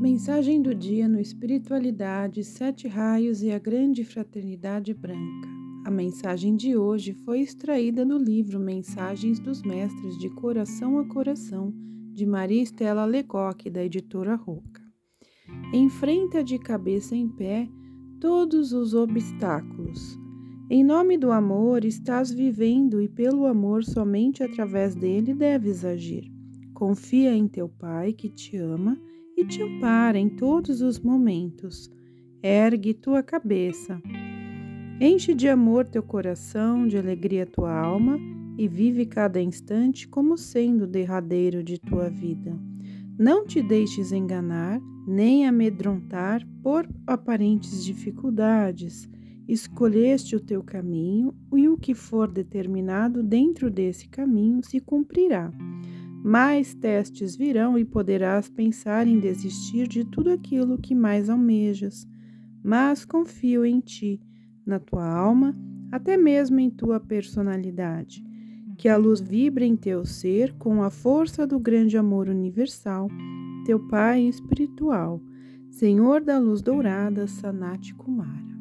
Mensagem do dia no Espiritualidade, Sete Raios e a Grande Fraternidade Branca. A mensagem de hoje foi extraída do livro Mensagens dos Mestres de Coração a Coração, de Maria Estela Lecoque, da editora Roca. Enfrenta de cabeça em pé todos os obstáculos. Em nome do amor estás vivendo e pelo amor somente através dele deves agir. Confia em teu Pai que te ama e te ampara em todos os momentos. Ergue tua cabeça. Enche de amor teu coração, de alegria tua alma e vive cada instante como sendo o derradeiro de tua vida. Não te deixes enganar nem amedrontar por aparentes dificuldades. Escolheste o teu caminho e o que for determinado dentro desse caminho se cumprirá. Mais testes virão e poderás pensar em desistir de tudo aquilo que mais almejas, mas confio em ti, na tua alma, até mesmo em tua personalidade. Que a luz vibre em teu ser com a força do grande amor universal, teu Pai espiritual, Senhor da luz dourada, Sanat Kumara.